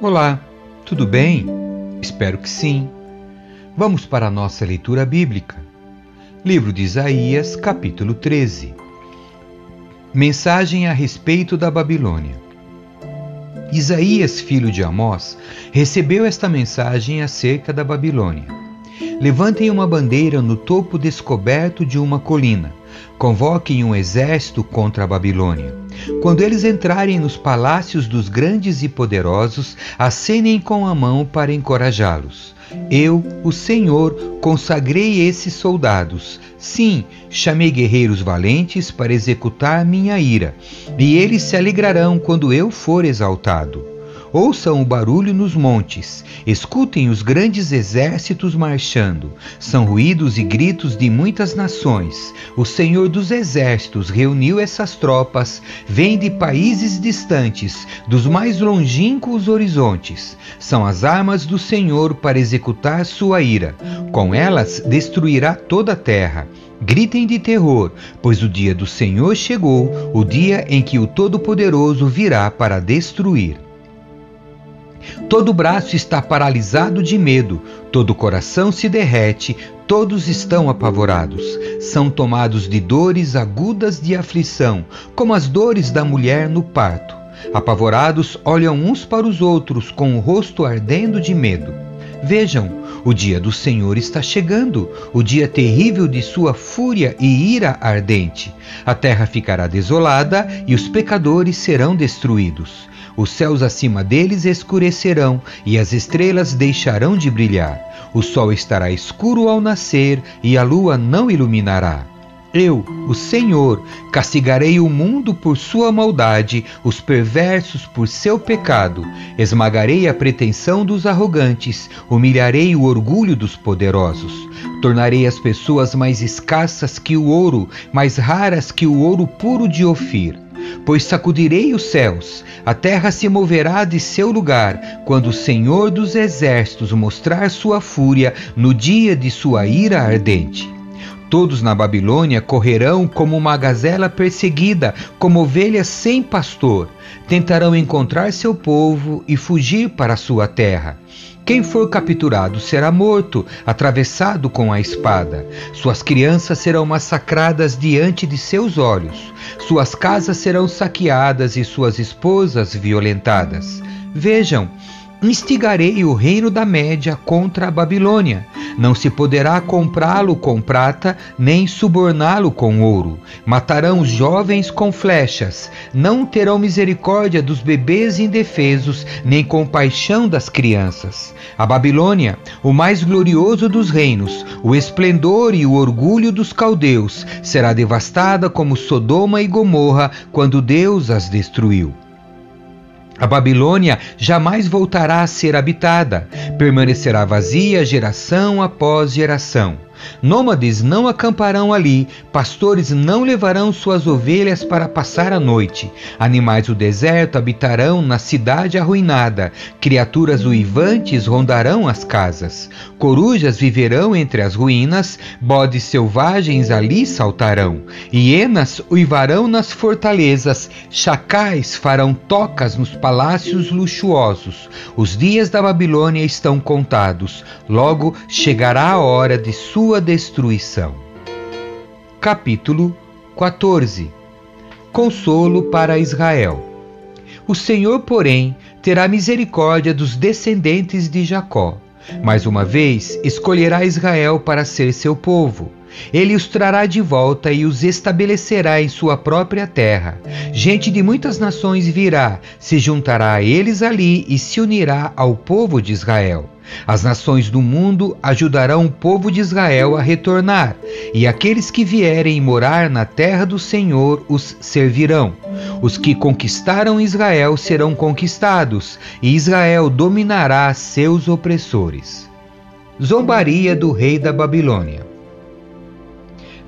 Olá, tudo bem? Espero que sim. Vamos para a nossa leitura bíblica. Livro de Isaías, capítulo 13. Mensagem a respeito da Babilônia. Isaías, filho de Amós, recebeu esta mensagem acerca da Babilônia. Levantem uma bandeira no topo descoberto de uma colina. Convoquem um exército contra a Babilônia. Quando eles entrarem nos palácios dos grandes e poderosos, acenem com a mão para encorajá-los. Eu, o Senhor, consagrei esses soldados. Sim, chamei guerreiros valentes para executar minha ira, e eles se alegrarão quando eu for exaltado. Ouçam o barulho nos montes, escutem os grandes exércitos marchando. São ruídos e gritos de muitas nações. O Senhor dos exércitos reuniu essas tropas, vêm de países distantes, dos mais longínquos horizontes. São as armas do Senhor para executar sua ira. Com elas destruirá toda a terra. Gritem de terror, pois o dia do Senhor chegou, o dia em que o Todo-Poderoso virá para destruir. Todo braço está paralisado de medo, todo coração se derrete, todos estão apavorados. São tomados de dores agudas de aflição, como as dores da mulher no parto. Apavorados, olham uns para os outros com o rosto ardendo de medo. Vejam, o dia do Senhor está chegando, o dia terrível de sua fúria e ira ardente. A terra ficará desolada e os pecadores serão destruídos. Os céus acima deles escurecerão e as estrelas deixarão de brilhar. O sol estará escuro ao nascer e a lua não iluminará. Eu, o Senhor, castigarei o mundo por sua maldade, os perversos por seu pecado. Esmagarei a pretensão dos arrogantes, humilharei o orgulho dos poderosos. Tornarei as pessoas mais escassas que o ouro, mais raras que o ouro puro de Ofir pois sacudirei os céus, a terra se moverá de seu lugar, quando o Senhor dos exércitos mostrar sua fúria no dia de sua ira ardente. Todos na Babilônia correrão como uma gazela perseguida, como ovelhas sem pastor. Tentarão encontrar seu povo e fugir para sua terra. Quem for capturado será morto, atravessado com a espada. Suas crianças serão massacradas diante de seus olhos. Suas casas serão saqueadas e suas esposas violentadas. Vejam, instigarei o reino da Média contra a Babilônia. Não se poderá comprá-lo com prata, nem suborná-lo com ouro. Matarão os jovens com flechas. Não terão misericórdia dos bebês indefesos, nem compaixão das crianças. A Babilônia, o mais glorioso dos reinos, o esplendor e o orgulho dos caldeus, será devastada como Sodoma e Gomorra quando Deus as destruiu. A Babilônia jamais voltará a ser habitada, permanecerá vazia geração após geração. Nômades não acamparão ali, pastores não levarão suas ovelhas para passar a noite. Animais do deserto habitarão na cidade arruinada, criaturas uivantes rondarão as casas. Corujas viverão entre as ruínas, bodes selvagens ali saltarão. Hienas uivarão nas fortalezas, chacais farão tocas nos palácios luxuosos. Os dias da Babilônia estão contados, logo chegará a hora de sua sua destruição. Capítulo 14 Consolo para Israel. O Senhor, porém, terá misericórdia dos descendentes de Jacó. Mais uma vez, escolherá Israel para ser seu povo. Ele os trará de volta e os estabelecerá em sua própria terra. Gente de muitas nações virá, se juntará a eles ali e se unirá ao povo de Israel. As nações do mundo ajudarão o povo de Israel a retornar, e aqueles que vierem morar na terra do Senhor os servirão. Os que conquistaram Israel serão conquistados, e Israel dominará seus opressores. Zombaria do rei da Babilônia.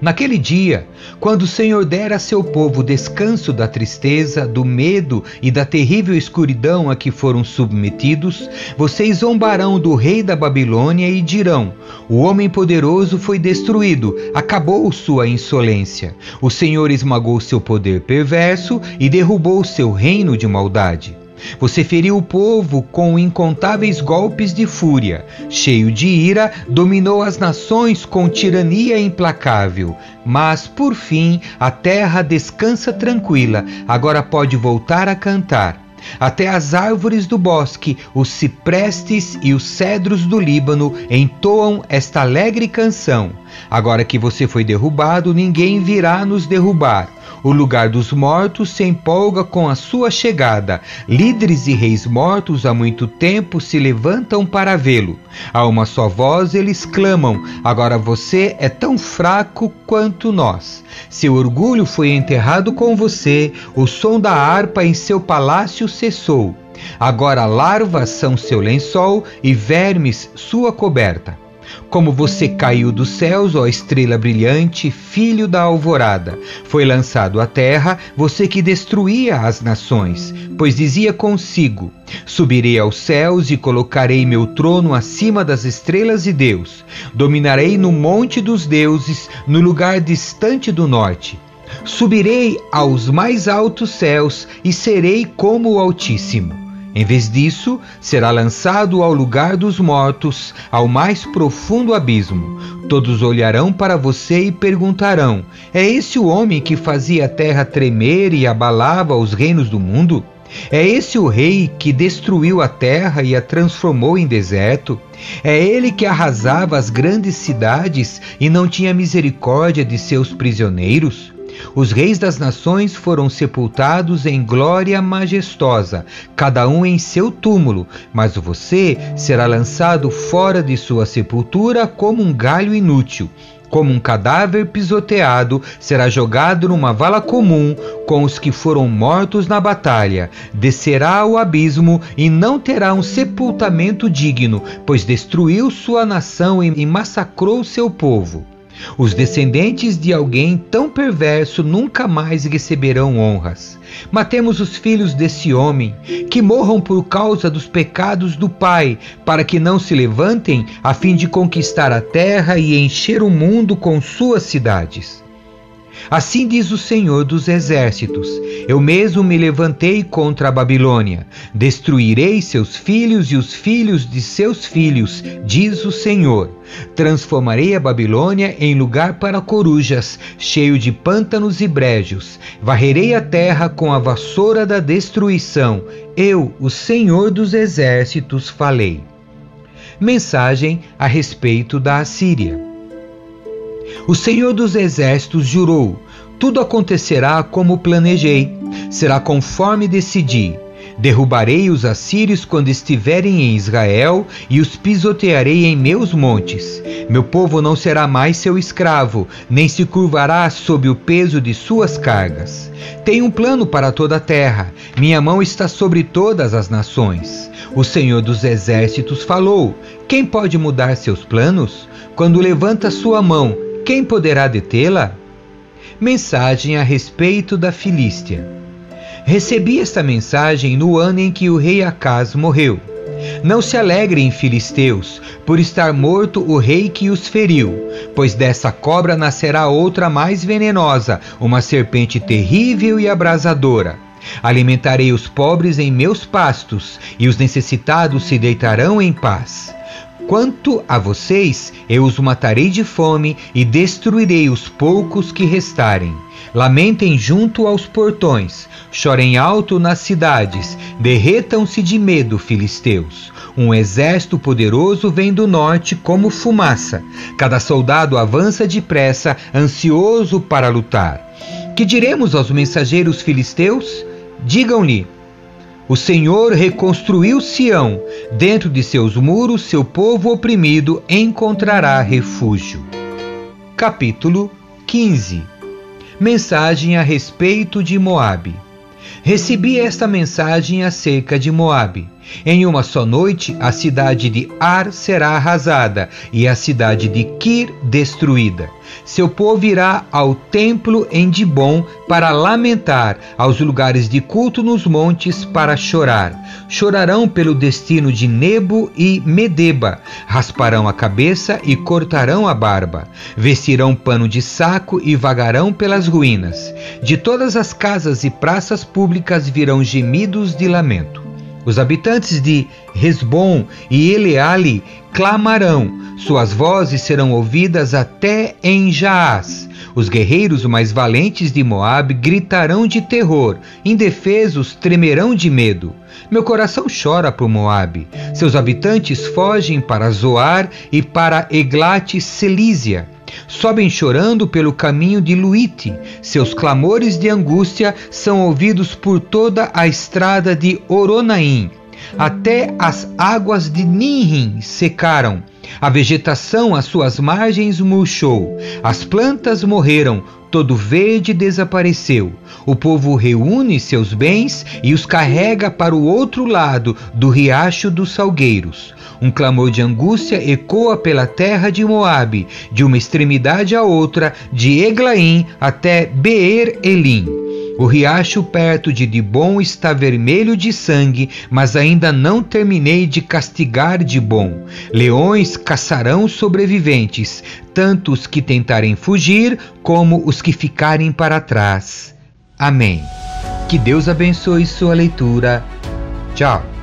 Naquele dia, quando o Senhor der a seu povo descanso da tristeza, do medo e da terrível escuridão a que foram submetidos, vocês zombarão do rei da Babilônia e dirão: O homem poderoso foi destruído, acabou sua insolência. O Senhor esmagou seu poder perverso e derrubou seu reino de maldade. Você feriu o povo com incontáveis golpes de fúria. Cheio de ira, dominou as nações com tirania implacável. Mas, por fim, a terra descansa tranquila, agora pode voltar a cantar. Até as árvores do bosque, os ciprestes e os cedros do Líbano entoam esta alegre canção. Agora que você foi derrubado, ninguém virá nos derrubar. O lugar dos mortos se empolga com a sua chegada. Líderes e reis mortos há muito tempo se levantam para vê-lo. A uma só voz eles clamam: Agora você é tão fraco quanto nós. Seu orgulho foi enterrado com você, o som da harpa em seu palácio cessou. Agora larvas são seu lençol e vermes sua coberta. Como você caiu dos céus, ó estrela brilhante, filho da alvorada, foi lançado à terra, você que destruía as nações, pois dizia consigo: Subirei aos céus e colocarei meu trono acima das estrelas de Deus. Dominarei no monte dos deuses, no lugar distante do norte. Subirei aos mais altos céus e serei como o Altíssimo. Em vez disso, será lançado ao lugar dos mortos, ao mais profundo abismo. Todos olharão para você e perguntarão: É esse o homem que fazia a terra tremer e abalava os reinos do mundo? É esse o rei que destruiu a terra e a transformou em deserto? É ele que arrasava as grandes cidades e não tinha misericórdia de seus prisioneiros? Os reis das nações foram sepultados em glória majestosa, cada um em seu túmulo, mas você será lançado fora de sua sepultura como um galho inútil. Como um cadáver pisoteado, será jogado numa vala comum com os que foram mortos na batalha. Descerá ao abismo e não terá um sepultamento digno, pois destruiu sua nação e massacrou seu povo. Os descendentes de alguém tão perverso nunca mais receberão honras. Matemos os filhos desse homem, que morram por causa dos pecados do pai, para que não se levantem a fim de conquistar a terra e encher o mundo com suas cidades. Assim diz o Senhor dos Exércitos: Eu mesmo me levantei contra a Babilônia, destruirei seus filhos e os filhos de seus filhos, diz o Senhor. Transformarei a Babilônia em lugar para corujas, cheio de pântanos e brejos. Varrerei a terra com a vassoura da destruição. Eu, o Senhor dos Exércitos, falei. Mensagem a respeito da Assíria. O Senhor dos Exércitos jurou: tudo acontecerá como planejei, será conforme decidi. Derrubarei os assírios quando estiverem em Israel e os pisotearei em meus montes. Meu povo não será mais seu escravo, nem se curvará sob o peso de suas cargas. Tenho um plano para toda a terra, minha mão está sobre todas as nações. O Senhor dos Exércitos falou: Quem pode mudar seus planos? Quando levanta sua mão, quem poderá detê-la? Mensagem a respeito da Filístia. Recebi esta mensagem no ano em que o rei Acaz morreu. Não se alegrem, filisteus, por estar morto o rei que os feriu, pois dessa cobra nascerá outra mais venenosa, uma serpente terrível e abrasadora. Alimentarei os pobres em meus pastos, e os necessitados se deitarão em paz. Quanto a vocês, eu os matarei de fome e destruirei os poucos que restarem. Lamentem junto aos portões, chorem alto nas cidades, derretam-se de medo, filisteus. Um exército poderoso vem do norte como fumaça. Cada soldado avança depressa, ansioso para lutar. Que diremos aos mensageiros filisteus? Digam-lhe: o Senhor reconstruiu Sião. Dentro de seus muros, seu povo oprimido encontrará refúgio. Capítulo 15 Mensagem a respeito de Moabe. Recebi esta mensagem acerca de Moabe. Em uma só noite, a cidade de Ar será arrasada e a cidade de Kir destruída. Seu povo irá ao templo em Dibon para lamentar, aos lugares de culto nos montes para chorar. Chorarão pelo destino de Nebo e Medeba, rasparão a cabeça e cortarão a barba, vestirão pano de saco e vagarão pelas ruínas. De todas as casas e praças públicas virão gemidos de lamento. Os habitantes de Resbom e Eleale clamarão, suas vozes serão ouvidas até em Jaás. Os guerreiros mais valentes de Moabe gritarão de terror, indefesos tremerão de medo. Meu coração chora por Moabe. Seus habitantes fogem para Zoar e para Eglat Selísia. Sobem chorando pelo caminho de Luite. Seus clamores de angústia são ouvidos por toda a estrada de Oronaim. Até as águas de Ninrim secaram. A vegetação às suas margens murchou. As plantas morreram. Todo verde desapareceu. O povo reúne seus bens e os carrega para o outro lado do riacho dos salgueiros. Um clamor de angústia ecoa pela terra de Moabe, de uma extremidade à outra, de Eglaim até Beer Elim. O riacho perto de Dibon está vermelho de sangue, mas ainda não terminei de castigar Dibon. Leões caçarão sobreviventes, tanto os que tentarem fugir como os que ficarem para trás. Amém. Que Deus abençoe sua leitura. Tchau.